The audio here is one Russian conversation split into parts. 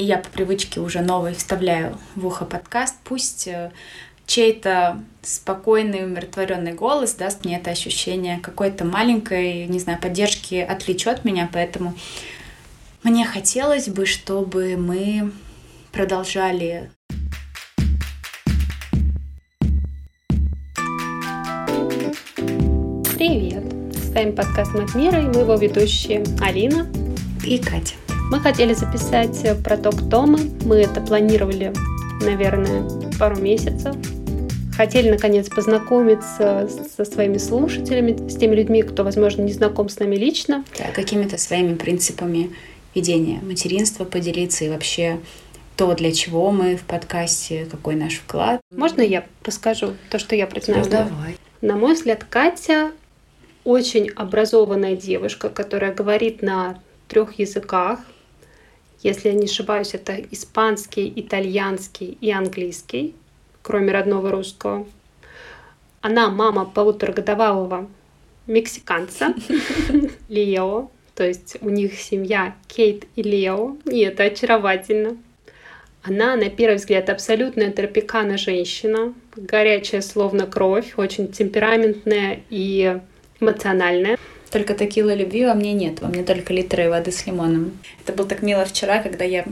и я по привычке уже новый вставляю в ухо подкаст, пусть э, чей-то спокойный, умиротворенный голос даст мне это ощущение какой-то маленькой, не знаю, поддержки, отвлечет меня, поэтому мне хотелось бы, чтобы мы продолжали Привет! С вами подкаст «Мать мира» и мы его ведущие Алина и Катя. Мы хотели записать про то, кто мы. Мы это планировали, наверное, пару месяцев. Хотели, наконец, познакомиться со своими слушателями, с теми людьми, кто, возможно, не знаком с нами лично. Да, какими-то своими принципами ведения материнства поделиться и вообще то, для чего мы в подкасте, какой наш вклад. Можно я расскажу то, что я про Ну, давай. На мой взгляд, Катя очень образованная девушка, которая говорит на трех языках, если я не ошибаюсь, это испанский, итальянский и английский, кроме родного русского. Она мама полуторагодовалого мексиканца Лео, то есть у них семья Кейт и Лео, и это очаровательно. Она, на первый взгляд, абсолютная тропикана женщина, горячая словно кровь, очень темпераментная и эмоциональная. Только текила любви во мне нет, во мне только литры воды с лимоном. Это было так мило вчера, когда я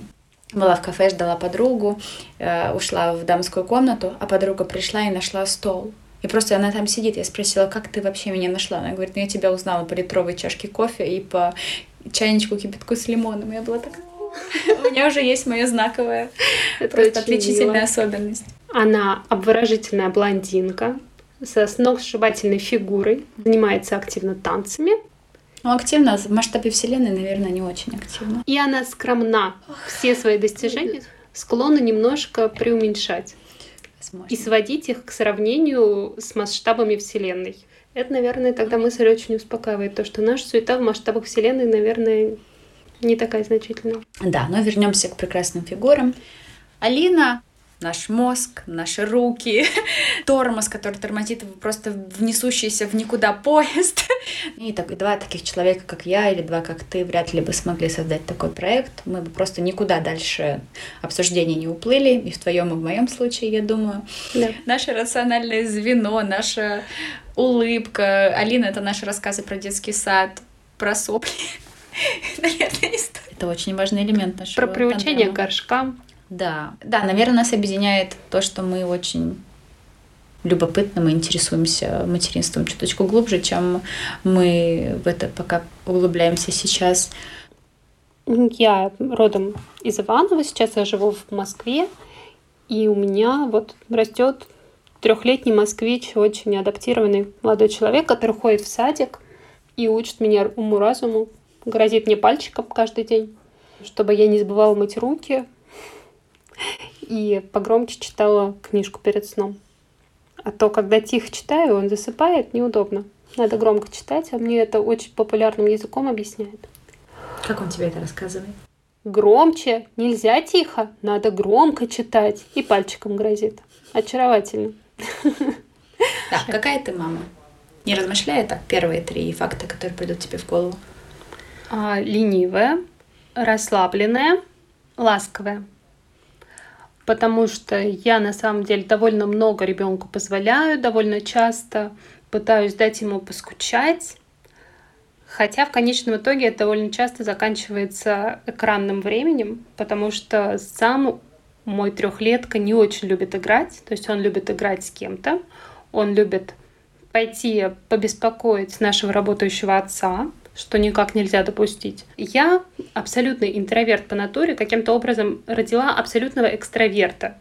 была в кафе, ждала подругу, э, ушла в дамскую комнату, а подруга пришла и нашла стол. И просто она там сидит. Я спросила, как ты вообще меня нашла? Она говорит, ну я тебя узнала по литровой чашке кофе и по чайничку кипятку с лимоном. Я была такая, у меня уже есть моя знаковая, просто отличительная особенность. Она обворожительная блондинка, со сногсшибательной фигурой, занимается активно танцами. Ну, активно, в масштабе Вселенной, наверное, не очень активно. И она скромна. Все свои достижения склонна немножко преуменьшать. Возможно. И сводить их к сравнению с масштабами Вселенной. Это, наверное, тогда мысль очень успокаивает. То, что наша суета в масштабах Вселенной, наверное, не такая значительная. Да, но вернемся к прекрасным фигурам. Алина наш мозг, наши руки, тормоз, который тормозит просто внесущийся в никуда поезд. И так, два таких человека, как я, или два, как ты, вряд ли бы смогли создать такой проект. Мы бы просто никуда дальше обсуждения не уплыли, и в твоем, и в моем случае, я думаю. Да. Наше рациональное звено, наша улыбка. Алина — это наши рассказы про детский сад, про сопли. Наверное, не стоит. Это очень важный элемент нашего Про приучение к горшкам. Да, да, наверное, нас объединяет то, что мы очень любопытны, мы интересуемся материнством чуточку глубже, чем мы в это пока углубляемся сейчас. Я родом из Иванова, сейчас я живу в Москве, и у меня вот растет трехлетний москвич, очень адаптированный молодой человек, который ходит в садик и учит меня уму-разуму, грозит мне пальчиком каждый день, чтобы я не забывала мыть руки, и погромче читала книжку перед сном. А то, когда тихо читаю, он засыпает, неудобно. Надо громко читать, а мне это очень популярным языком объясняет. Как он тебе это рассказывает? Громче, нельзя тихо, надо громко читать. И пальчиком грозит. Очаровательно. Да, какая ты мама? Не размышляя так, первые три факта, которые придут тебе в голову. А, ленивая, расслабленная, ласковая потому что я на самом деле довольно много ребенку позволяю, довольно часто пытаюсь дать ему поскучать, хотя в конечном итоге это довольно часто заканчивается экранным временем, потому что сам мой трехлетка не очень любит играть, то есть он любит играть с кем-то, он любит пойти побеспокоить нашего работающего отца, что никак нельзя допустить. Я абсолютный интроверт по натуре, каким-то образом родила абсолютного экстраверта.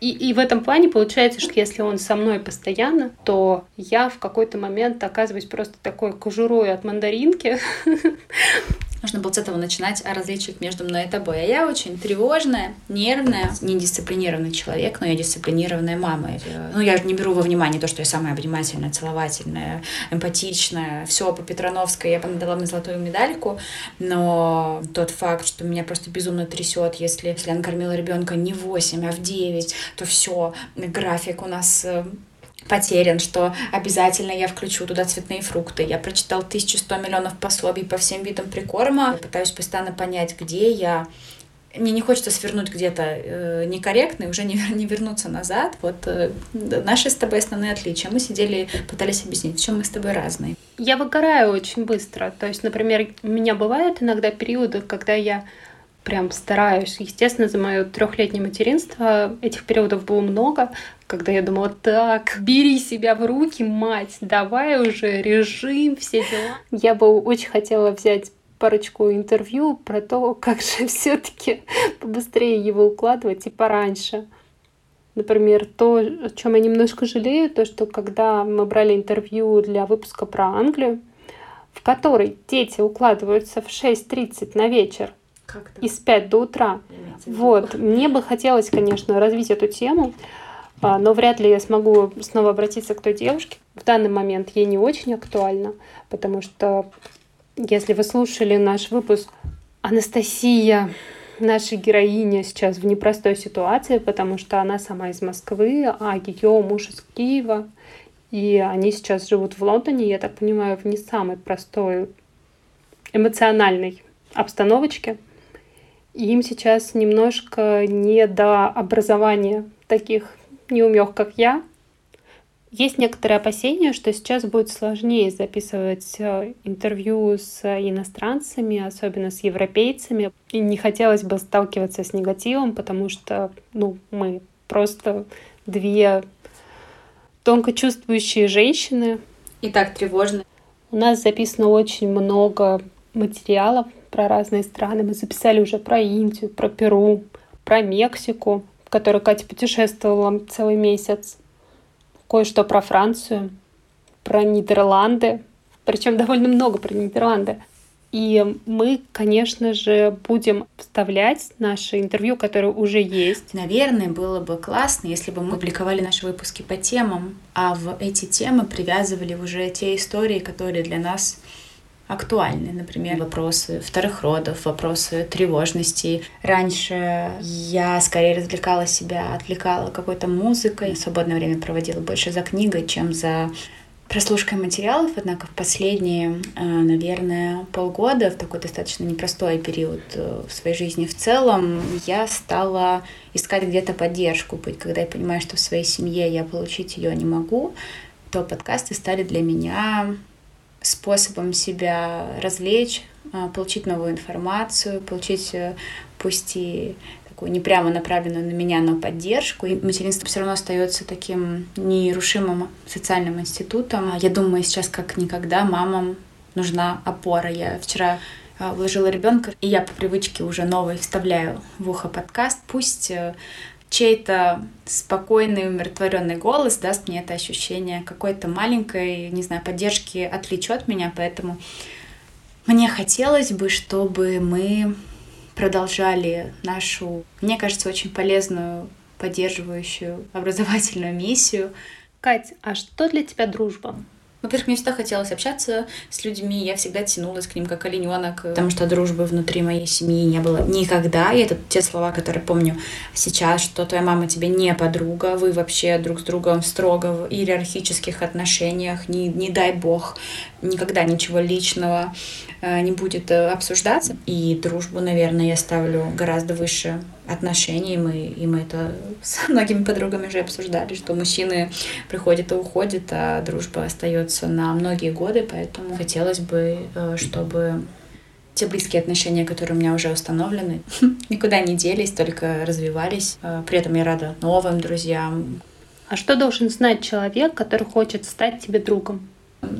И, и в этом плане получается, что если он со мной постоянно, то я в какой-то момент оказываюсь просто такой кожурой от мандаринки, Нужно было с этого начинать различить между мной и тобой. А я очень тревожная, нервная, недисциплинированный человек, но я дисциплинированная мама. Ну, я же не беру во внимание то, что я самая внимательная, целовательная, эмпатичная. Все по Петрановской я дала мне золотую медальку, но тот факт, что меня просто безумно трясет, если, если я накормила ребенка не в 8, а в 9, то все, график у нас э, потерян, что обязательно я включу туда цветные фрукты. Я прочитал 1100 миллионов пособий по всем видам прикорма. Я пытаюсь постоянно понять, где я, мне не хочется свернуть где-то э, некорректно и уже не, не вернуться назад. Вот э, наши с тобой основные отличия. Мы сидели, пытались объяснить, в чем мы с тобой разные. Я выгораю очень быстро. То есть, например, у меня бывают иногда периоды, когда я прям стараюсь. Естественно, за мое трехлетнее материнство этих периодов было много, когда я думала, так, бери себя в руки, мать, давай уже режим, все дела. Я бы очень хотела взять парочку интервью про то, как же все-таки побыстрее его укладывать и пораньше. Например, то, о чем я немножко жалею, то, что когда мы брали интервью для выпуска про Англию, в которой дети укладываются в 6.30 на вечер и спят до утра. Вот. Мне бы хотелось, конечно, развить эту тему, а, но вряд ли я смогу снова обратиться к той девушке. В данный момент ей не очень актуально, потому что если вы слушали наш выпуск, Анастасия, наша героиня сейчас в непростой ситуации, потому что она сама из Москвы, а ее муж из Киева. И они сейчас живут в Лондоне, я так понимаю, в не самой простой эмоциональной обстановочке. Им сейчас немножко не до образования таких неумех, как я, есть некоторые опасения, что сейчас будет сложнее записывать э, интервью с иностранцами, особенно с европейцами. И не хотелось бы сталкиваться с негативом, потому что ну, мы просто две тонко чувствующие женщины. И так тревожно. У нас записано очень много материалов про разные страны. Мы записали уже про Индию, про Перу, про Мексику, в которой Катя путешествовала целый месяц кое-что про Францию, про Нидерланды, причем довольно много про Нидерланды. И мы, конечно же, будем вставлять наши интервью, которые уже есть. Наверное, было бы классно, если бы мы публиковали наши выпуски по темам, а в эти темы привязывали уже те истории, которые для нас актуальны. Например, вопросы вторых родов, вопросы тревожности. Раньше я скорее развлекала себя, отвлекала какой-то музыкой. Свободное время проводила больше за книгой, чем за прослушкой материалов, однако в последние, э, наверное, полгода, в такой достаточно непростой период э, в своей жизни в целом, я стала искать где-то поддержку, когда я понимаю, что в своей семье я получить ее не могу, то подкасты стали для меня способом себя развлечь, а, получить новую информацию, получить э, пусть и такую не прямо направленную на меня, но поддержку. И материнство все равно остается таким нерушимым социальным институтом. Я думаю, сейчас как никогда мамам нужна опора. Я вчера а, вложила ребенка, и я по привычке уже новый вставляю в ухо подкаст. Пусть э, чей-то спокойный, умиротворенный голос даст мне это ощущение какой-то маленькой, не знаю, поддержки, отвлечет меня, поэтому мне хотелось бы, чтобы мы продолжали нашу, мне кажется, очень полезную, поддерживающую образовательную миссию. Кать, а что для тебя дружба? Во-первых, мне всегда хотелось общаться с людьми, я всегда тянулась к ним как олененок, потому что дружбы внутри моей семьи не было никогда. И это те слова, которые помню сейчас, что твоя мама тебе не подруга, вы вообще друг с другом строго в иерархических отношениях, не, не дай бог, никогда ничего личного э, не будет э, обсуждаться. И дружбу, наверное, я ставлю гораздо выше отношений. Мы, и мы это с многими подругами уже обсуждали, что мужчины приходят и уходят, а дружба остается на многие годы, поэтому хотелось бы, э, чтобы те близкие отношения, которые у меня уже установлены, никуда не делись, только развивались. Э, при этом я рада новым друзьям. А что должен знать человек, который хочет стать тебе другом?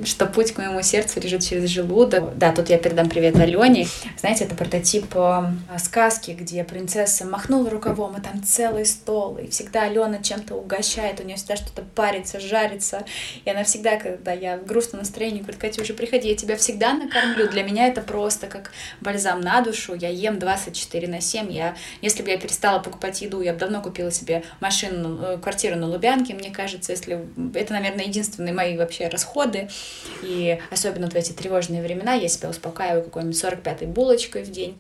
Что путь к моему сердцу лежит через желудок. Да, тут я передам привет Алене. Знаете, это прототип э, сказки, где принцесса махнула рукавом, и там целый стол, и всегда Алена чем-то угощает, у нее всегда что-то парится, жарится, и она всегда, когда я в грустном настроении, говорит, уже приходи, я тебя всегда накормлю. Для меня это просто как бальзам на душу, я ем 24 на 7, я, если бы я перестала покупать еду, я бы давно купила себе машину, э, квартиру на Лубянке, мне кажется, если это, наверное, единственные мои вообще расходы, и особенно в эти тревожные времена я себя успокаиваю какой-нибудь 45-й булочкой в день.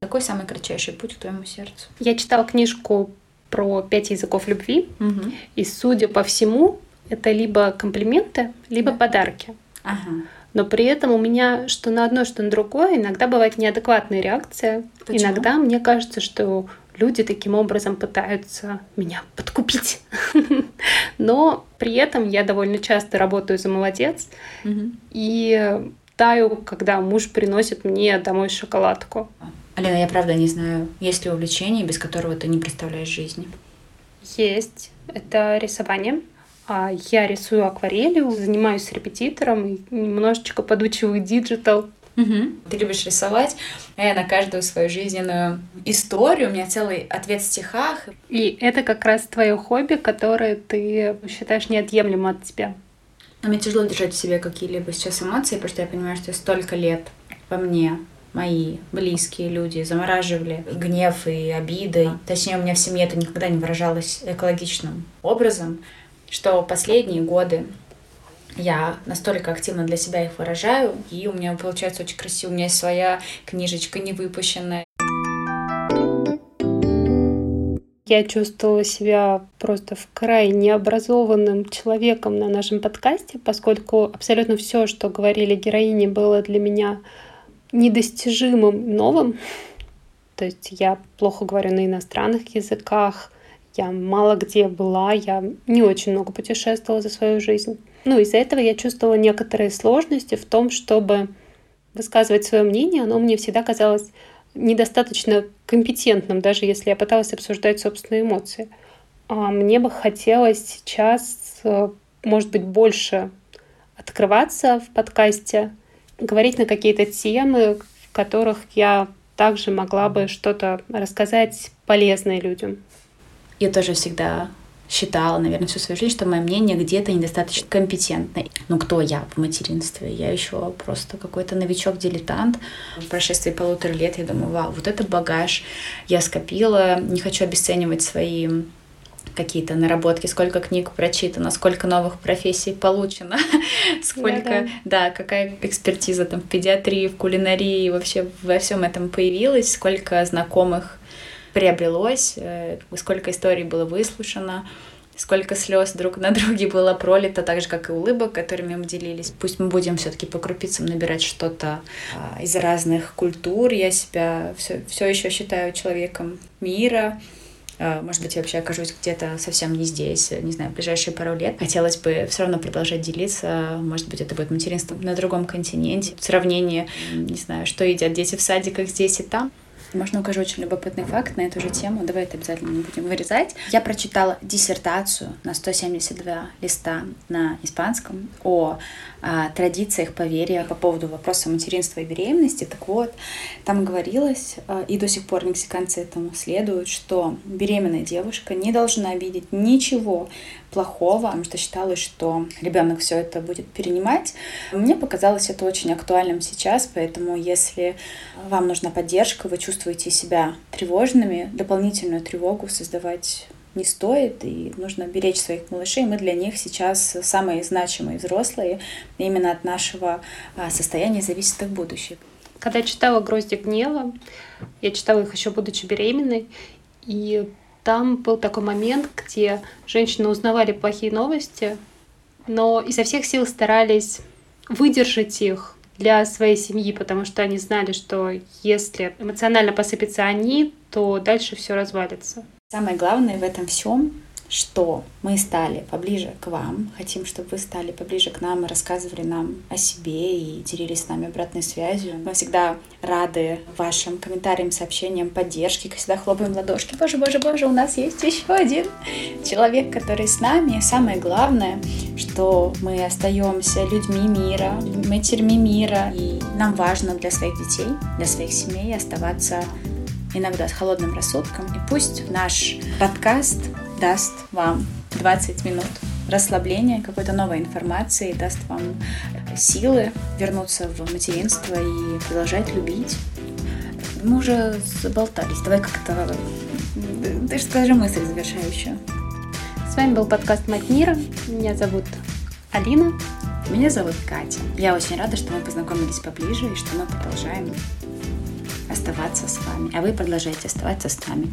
Какой самый кратчайший путь к твоему сердцу? Я читала книжку про пять языков любви, угу. и судя по всему, это либо комплименты, либо да. подарки. Ага. Но при этом у меня что на одно, что на другое иногда бывает неадекватная реакция. Почему? Иногда мне кажется, что люди таким образом пытаются меня подкупить. Но при этом я довольно часто работаю за молодец и таю, когда муж приносит мне домой шоколадку. Алина, я правда не знаю, есть ли увлечение, без которого ты не представляешь жизни? Есть. Это рисование. А я рисую акварелью, занимаюсь репетитором немножечко подучиваю digital. Угу. Ты любишь рисовать, а я на каждую свою жизненную историю, у меня целый ответ в стихах. И это как раз твое хобби, которое ты считаешь неотъемлемым от тебя. Но мне тяжело держать в себе какие-либо сейчас эмоции, потому что я понимаю, что столько лет во мне мои близкие люди замораживали гнев и обиды. Точнее, у меня в семье это никогда не выражалось экологичным образом, что последние годы я настолько активно для себя их выражаю, и у меня получается очень красиво. У меня есть своя книжечка не выпущенная. Я чувствовала себя просто в крайне необразованным человеком на нашем подкасте, поскольку абсолютно все, что говорили героини, было для меня недостижимым новым. То есть я плохо говорю на иностранных языках, я мало где была, я не очень много путешествовала за свою жизнь. Ну, из-за этого я чувствовала некоторые сложности в том, чтобы высказывать свое мнение. Оно мне всегда казалось недостаточно компетентным, даже если я пыталась обсуждать собственные эмоции. А мне бы хотелось сейчас, э, может быть, больше открываться в подкасте, говорить на какие-то темы, в которых я также могла бы что-то рассказать полезное людям. Я тоже всегда считала, наверное, всю свою жизнь, что мое мнение где-то недостаточно компетентное. Ну, кто я в материнстве? Я еще просто какой-то новичок-дилетант. В прошествии полутора лет я думаю, вау, вот это багаж я скопила. Не хочу обесценивать свои какие-то наработки, сколько книг прочитано, сколько новых профессий получено, сколько, да, какая экспертиза там в педиатрии, в кулинарии, вообще во всем этом появилась, сколько знакомых приобрелось, э, сколько историй было выслушано, сколько слез друг на друге было пролито, так же, как и улыбок, которыми мы делились. Пусть мы будем все-таки по крупицам набирать что-то а, из разных культур. Я себя все, все еще считаю человеком мира, а, может быть, я вообще окажусь где-то совсем не здесь, не знаю, в ближайшие пару лет. Хотелось бы все равно продолжать делиться. Может быть, это будет материнство на другом континенте. Сравнение, не знаю, что едят дети в садиках здесь и там. Можно укажу очень любопытный факт на эту же тему. Давай это обязательно не будем вырезать. Я прочитала диссертацию на 172 листа на испанском о, о традициях, поверьях по поводу вопроса материнства и беременности. Так вот, там говорилось, а, и до сих пор мексиканцы этому следуют, что беременная девушка не должна видеть ничего плохого, потому что считалось, что ребенок все это будет перенимать. Мне показалось это очень актуальным сейчас, поэтому если вам нужна поддержка, вы чувствуете себя тревожными, дополнительную тревогу создавать не стоит, и нужно беречь своих малышей. Мы для них сейчас самые значимые взрослые. Именно от нашего а, состояния зависит их будущее. Когда я читала «Грозди гнева», я читала их еще будучи беременной, и там был такой момент, где женщины узнавали плохие новости, но изо всех сил старались выдержать их для своей семьи, потому что они знали, что если эмоционально посыпятся они, то дальше все развалится. Самое главное в этом всем что мы стали поближе к вам, хотим, чтобы вы стали поближе к нам и рассказывали нам о себе и делились с нами обратной связью. Мы всегда рады вашим комментариям, сообщениям, поддержке, всегда хлопаем в ладошки. Боже, боже, боже, у нас есть еще один человек, который с нами. Самое главное, что мы остаемся людьми мира, матерьми мира, и нам важно для своих детей, для своих семей оставаться иногда с холодным рассудком. И пусть наш подкаст даст вам 20 минут расслабления, какой-то новой информации, даст вам силы вернуться в материнство и продолжать любить. Мы уже заболтались. Давай как-то... Ты же скажи мысль завершающую. С вами был подкаст «Мать мира». Меня зовут Алина. Меня зовут Катя. Я очень рада, что мы познакомились поближе и что мы продолжаем оставаться с вами. А вы продолжаете оставаться с нами.